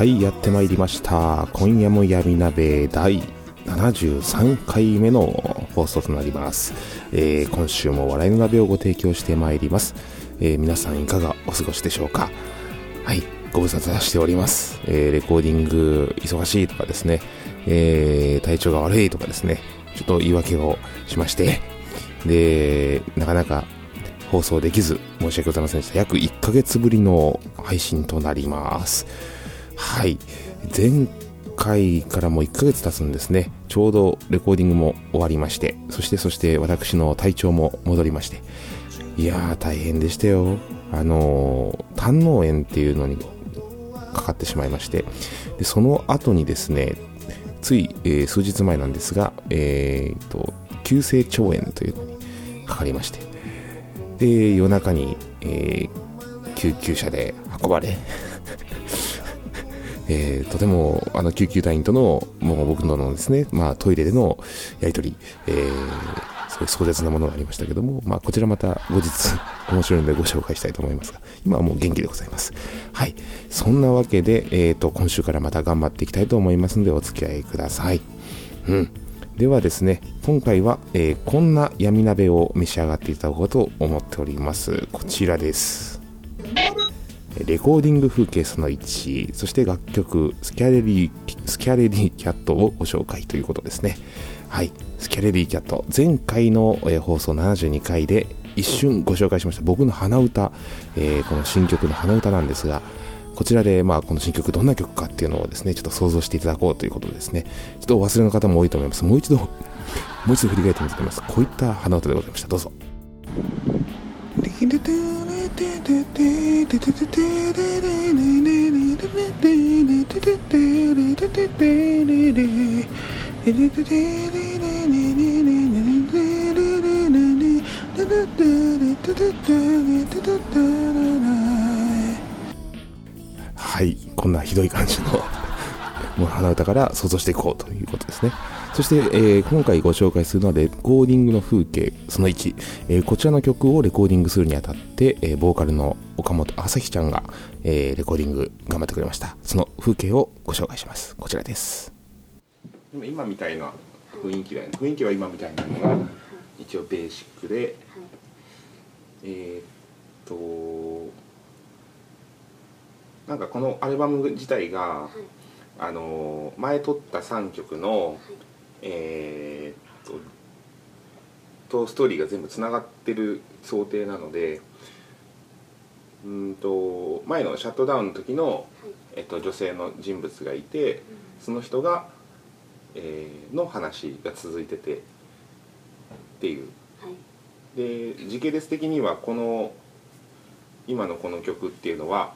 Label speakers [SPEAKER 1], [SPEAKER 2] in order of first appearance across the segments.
[SPEAKER 1] はいやってまいりました。今夜も闇鍋第73回目の放送となります、えー今週も笑いの鍋をご提供してまいります、えー皆さんいかがお過ごしでしょうか。はいご無沙汰しております、えーレコーディング忙しいとかですね、えー体調が悪いとかですね。ちょっと言い訳をしまして。でなかなか放送できず申し訳ございませんでした。約1ヶ月ぶりの配信となります。はい。前回からもう1ヶ月経つんですね。ちょうどレコーディングも終わりましてそしてそして私の体調も戻りまして。いやー大変でしたよ。あのー胆の炎っていうのにかかってしまいまして。でその後にですねつい、えー数日前なんですが、えー、と急性腸炎というのにかかりまして。で夜中に、えー救急車で運ばれえーとてもあの救急隊員とのもう僕ののですね、まあ、トイレでのやり取り、えーそうい壮絶なものがありましたけども、まあ、こちらまた後日面白いのでご紹介したいと思いますが今はもう元気でございます。はい。そんなわけで、えー、と今週からまた頑張っていきたいと思いますのでお付き合いください。うん。ではですね今回は、えーこんな闇鍋を召し上がっていただこうと思っております。こちらです。レコーディング風景その1そして楽曲スキャレリースキャレリーキャットをご紹介ということですね。はい。スキャレリーキャット。前回の、え放送72回で一瞬ご紹介しました。僕の鼻歌、えーこの新曲の鼻歌なんですがこちらで、まあ、この新曲どんな曲かっていうのをですねちょっと想像していただこうということですね。ちょっとお忘れの方も多いと思います。もう一度もう一度振り返ってみたいと思いこういった鼻歌でございました。どうぞ。はいこんなひどい感じの もう鼻歌から想像していこうということですね。そして、えー今回ご紹介するのはレコーディングの風景その1、えーこちらの曲をレコーディングするにあたって、えーボーカルの岡本朝日ちゃんが、えーレコーディング頑張ってくれました。その風景をご紹介します。こちらです。今みたいな雰囲気だよね。雰囲気は今みたいなのが一応ベーシックでえーっとなんかこのアルバム自体が、あの前撮った3曲の、えーっととストーリーが全部つながってる想定なのでうーんと前のシャットダウンの時の、えっと、女性の人物がいてその人が、えーの話が続いててっていう。で時系列的にはこの今のこの曲っていうのは、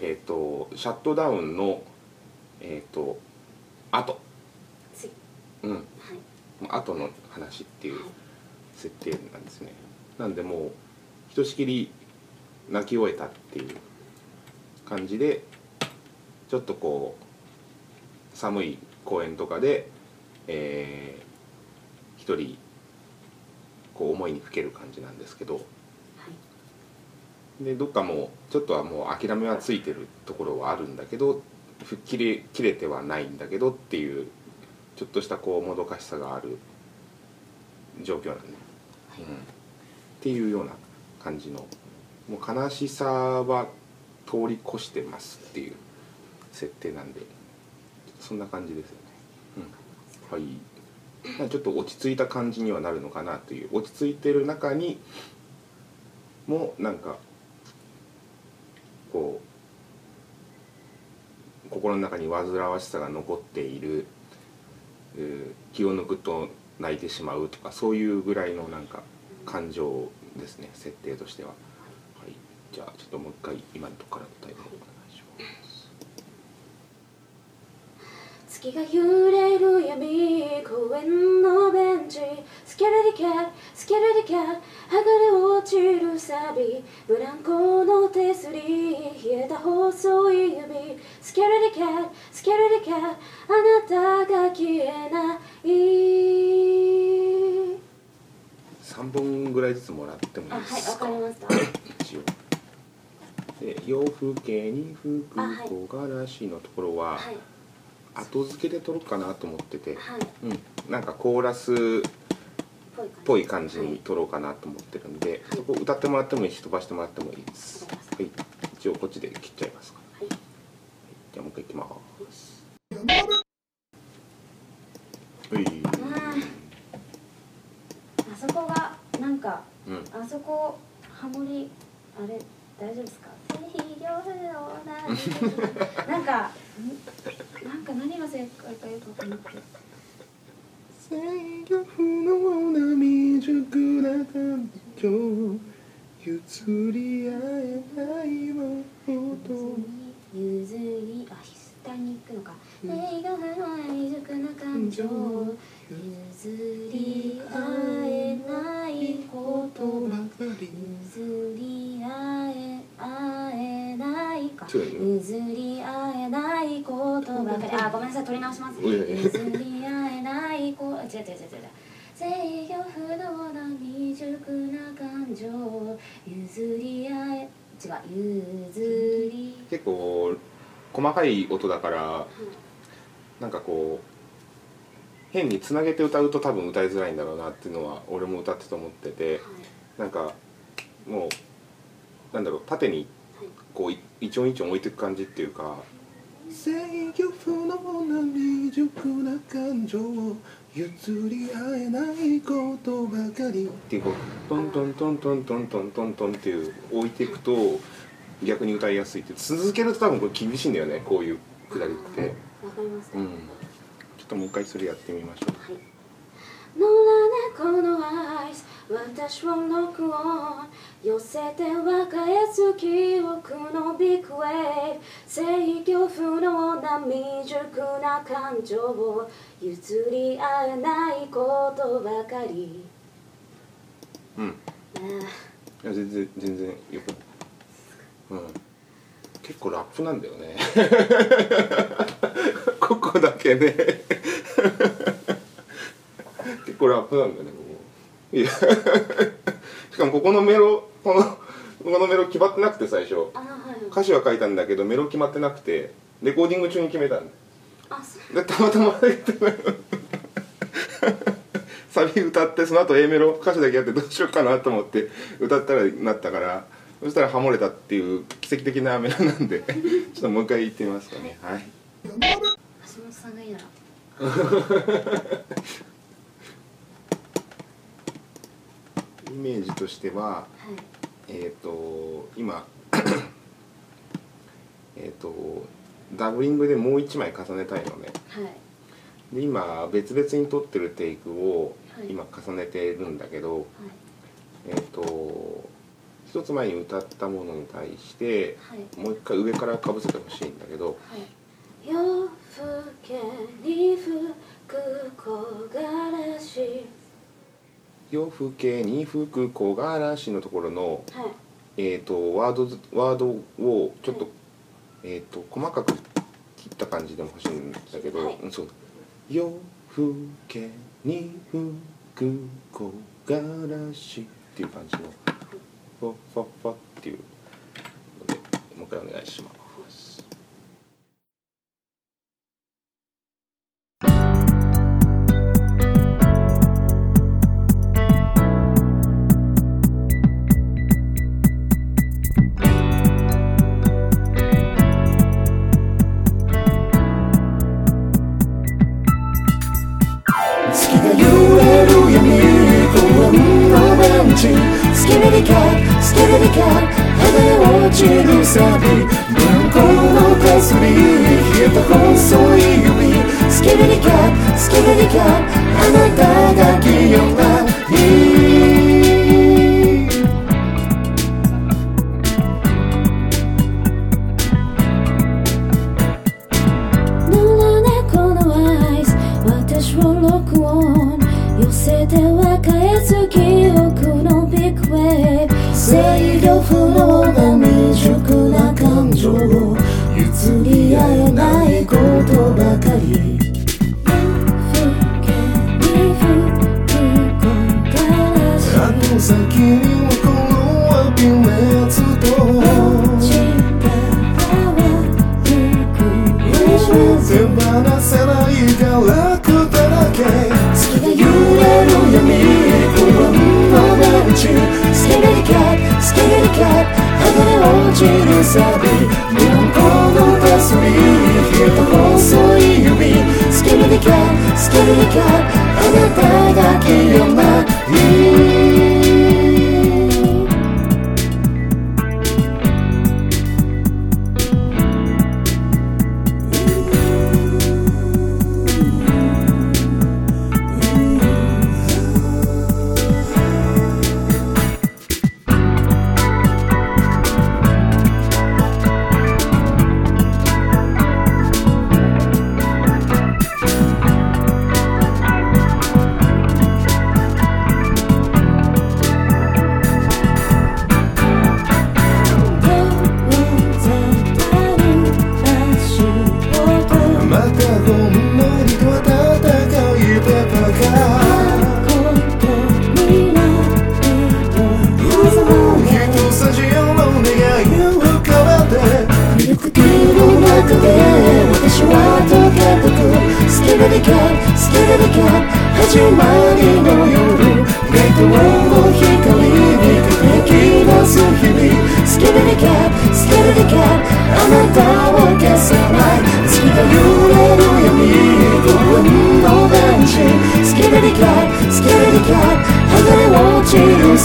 [SPEAKER 1] えー、とシャットダウンのえっ、と後うん。後の話っていう設定なんですね。なんでもうひとしきり泣き終えたっていう感じでちょっとこう寒い公園とかで、えー一人こう思いにふける感じなんですけど。でどっかもうちょっとはもう諦めはついてるところはあるんだけど吹っ切れ切れてはないんだけどっていうちょっとしたこうもどかしさがある状況なんで、うん、っていうような感じの。もう悲しさは通り越してますっていう設定なんで。そんな感じですよね。うん、はい。ちょっと落ち着いた感じにはなるのかなという。落ち着いてる中にもなんかこう心の中に煩わしさが残っている気を抜くと泣いてしまうとかそういうぐらいのなんか感情ですね設定としては。はい、じゃあちょっともう一回今のところから答えをお願いします。
[SPEAKER 2] 月が揺れる闇公園のベンチスキャルディキャッスキャルディキャッ剥がれ落ちるサビブランコの手すり冷えた細い指。スキャレディキャッスキャレディキャッあなたが消えない。
[SPEAKER 1] 3本ぐらいずつもらってもい
[SPEAKER 2] い
[SPEAKER 1] いですか、
[SPEAKER 2] わかりました。
[SPEAKER 1] 一応。で洋風景に風空木枯らしのところは
[SPEAKER 2] はい。
[SPEAKER 1] 後付けで撮ろうかなと思ってて、
[SPEAKER 2] はい。
[SPEAKER 1] うん、なんかコーラスっぽい感じに撮ろうかなと思ってるんで、そこ歌ってもらってもいいし飛ばしてもらってもいいです。はい一応こっちで切っちゃいますか。
[SPEAKER 2] はい。
[SPEAKER 1] じゃあもう一回いきます。はい。
[SPEAKER 2] うん。あそこがなんか
[SPEAKER 1] うん。
[SPEAKER 2] あそこハモリあれ大丈夫ですか？な なんかんなんか何が正解かよくわかんなくて
[SPEAKER 1] と
[SPEAKER 2] 譲り合
[SPEAKER 1] 結構細かい音だからなんかこう変につなげて歌うと多分歌いづらいんだろうなっていうのは俺も歌ってて思っててなんかもうなんだろう縦にこうい一音一音置いていく感じっていうか制御不能な未熟な感情を譲り合えないことばかり。っていうこうトントントントントントントントンっていう置いていくと逆に歌いやすいって続けると多分これ厳しいんだよねこういうくだりって。
[SPEAKER 2] わかりました。
[SPEAKER 1] うん。ちょっともう一回それやってみましょう。
[SPEAKER 2] はい私をノックオン寄せて分かれす記憶のビッグウェイ制御不能な未熟な感情を譲り合えないことばかり。
[SPEAKER 1] うん。
[SPEAKER 2] あ
[SPEAKER 1] いや全然全然よくうん。結構ラップなんだよね。ここだけね結構ラップなんだよねいや。しかもここのメロこのここのメロ決まってなくて最初。
[SPEAKER 2] あはい。
[SPEAKER 1] 歌詞は書いたんだけどメロ決まってなくてレコーディング中に決めたんだ
[SPEAKER 2] あそう。
[SPEAKER 1] でたまたま サビ歌ってその後 A メロ歌詞だけやってどうしようかなと思って歌ったらなったからそしたらハモれたっていう奇跡的なメロなんで ちょっともう一回言ってみますかね。はい。
[SPEAKER 2] 橋本さんがいいなら
[SPEAKER 1] イメージとしては
[SPEAKER 2] はい。
[SPEAKER 1] えっ、と今えっとダブリングでもう一枚重ねたいのね。
[SPEAKER 2] はい。
[SPEAKER 1] で今別々に撮ってるテイクを
[SPEAKER 2] はい。
[SPEAKER 1] 今重ねてるんだけど、
[SPEAKER 2] はい。
[SPEAKER 1] えっ、と一つ前に歌ったものに対して
[SPEAKER 2] はい。
[SPEAKER 1] もう一回上からかぶせてほしいんだけど。
[SPEAKER 2] はい。夜更けに吹
[SPEAKER 1] 夜更けに吹く木枯らしのところの、
[SPEAKER 2] はい。
[SPEAKER 1] えー、とワードずワードをちょっと,、えー、と細かく切った感じでも欲しいんだけど、
[SPEAKER 2] はい。
[SPEAKER 1] うんそう。夜更けに吹く木枯らしっていう感じのファファファっていうのでもう一回お願いします。
[SPEAKER 2] ッ手放せないガラクだらけ月が揺れる闇公園のベンチスキレリキャッスキレリキャッ剥がれ落ちるサビブランコの手すり冷えた細い指スキレリキャッスキレリキャッあなたが気温がい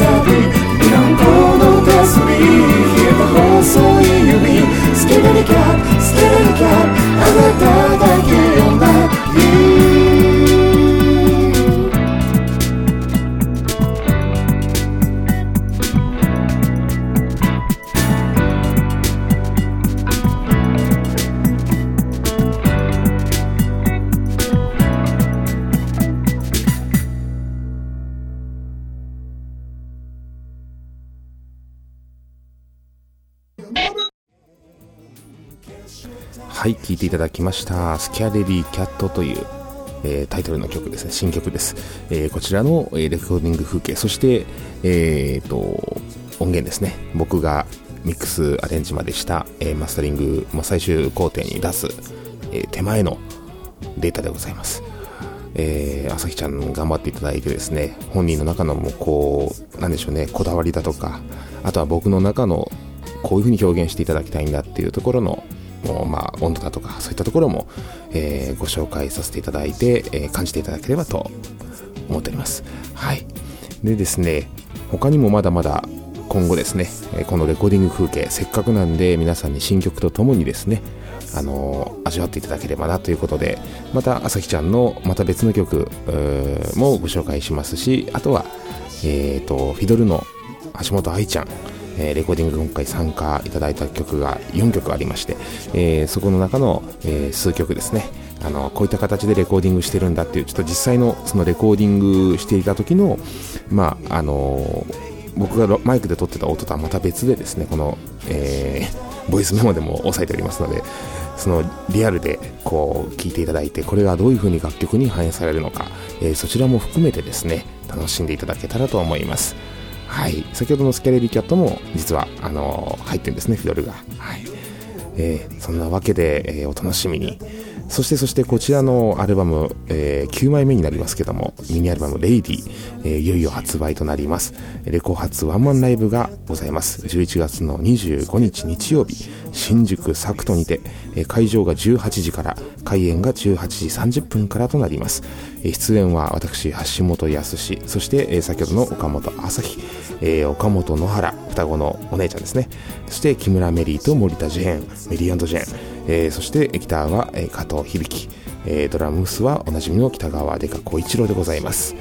[SPEAKER 2] 落
[SPEAKER 1] はい聴いていただきました「スキャレリーキャット」という、えータイトルの曲ですね。新曲です、えーこちらの、えレコーディング風景そして、えーと音源ですね。僕がミックスアレンジまでした、えマスタリングも最終工程に出す、え手前のデータでございます。えー、朝日ちゃん頑張っていただいてですね、本人の中のもうこう、なんでしょうね、こだわりだとか、あとは僕の中のこういう風に表現していただきたいんだっていうところの、まあ温度だとか、そういったところも、えーご紹介させていただいて、えー感じていただければと思っております。はい。でですね、他にもまだまだ今後ですね、このレコーディング風景、せっかくなんで皆さんに新曲とともにですね、あの味わっていただければなということで、また朝日ちゃんのまた別の曲もご紹介しますし、あとは、えーと、フィドルの橋本愛ちゃん、えレコーディング今回参加いただいた曲が4曲ありまして、えそこの中の、え数曲ですね、あのこういった形でレコーディングしてるんだっていう、ちょっと実際のそのレコーディングしていた時の、まあ、あの僕がマイクで撮ってた音とはまた別でですね、この、えーボイスメモでも押さえておりますので、そのリアルでこう聞いていただいて、これがどういう風に楽曲に反映されるのか、えーそちらも含めてですね、楽しんでいただけたらと思います。はい、先ほどのスキャレビキャットも実はあの入ってるんですね、フィドルが。はいえーそんなわけで、えーお楽しみに。そしてそしてこちらのアルバム、えー、9枚目になりますけども、ミニアルバムレイディ、えー、いよいよ発売となります。レコ発ワンマンライブがございます。11月の25日日曜日、新宿サクトにて、えー、会場が18時から、開演が18時30分からとなります。えー、出演は私、橋本康そして、えー、先ほどの岡本朝日、えー、岡本野原、双子のお姉ちゃんですね。そして木村メリーと森田ジェーン、メリージェーン、えー、そしてギターは、えー、加藤響、えー、ドラムスはおなじみの北川デカ小一郎でございます。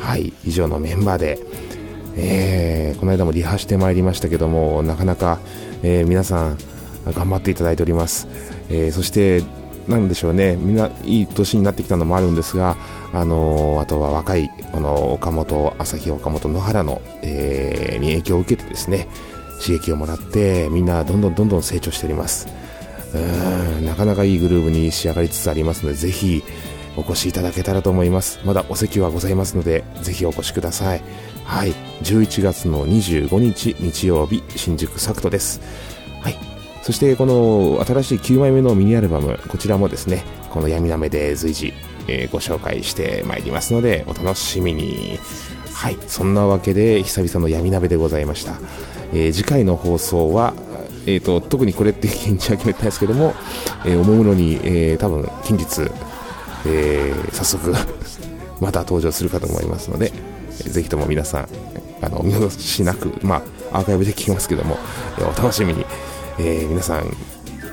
[SPEAKER 1] はい以上のメンバーで、えー、この間もリハしてまいりましたけどもなかなか、えー、皆さん頑張っていただいております、えー、そしてなんでしょうねみんないい年になってきたのもあるんですがあのー、あとは若いこの岡本朝日岡本野原の、えー、に影響を受けてですね刺激をもらってみんなどんどんどんどん成長しております。うんなかなかいいグルーヴに仕上がりつつありますのでぜひお越しいただけたらと思います。まだお席はございますのでぜひお越しください。はい11月の25日日曜日新宿サクトです。はいそしてこの新しい9枚目のミニアルバムこちらもですねこの闇なめで随時、えー、ご紹介してまいりますのでお楽しみに。はいそんなわけで久々の闇鍋でございました、えー、次回の放送はえーと、特にこれって日には決めてないですけども、えー、おもむろに、えー、多分近日、えー、早速また登場するかと思いますので、えー、ぜひとも皆さんあのお見逃しなく、まあ、アーカイブで聞きますけども、えー、お楽しみに、え、皆さん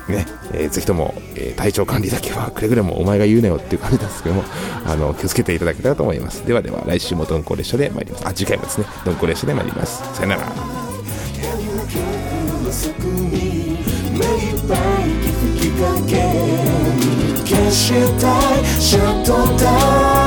[SPEAKER 1] ね、えー、ぜひとも、えー、体調管理だけはくれぐれもお前が言うなよっていう感じなんですけども、あの、気をつけていただけたらと思います。ではでは、来週も鈍行列車で参ります。あ、次回もですね、鈍行列車で参ります。さよなら。したい。シャットダウン。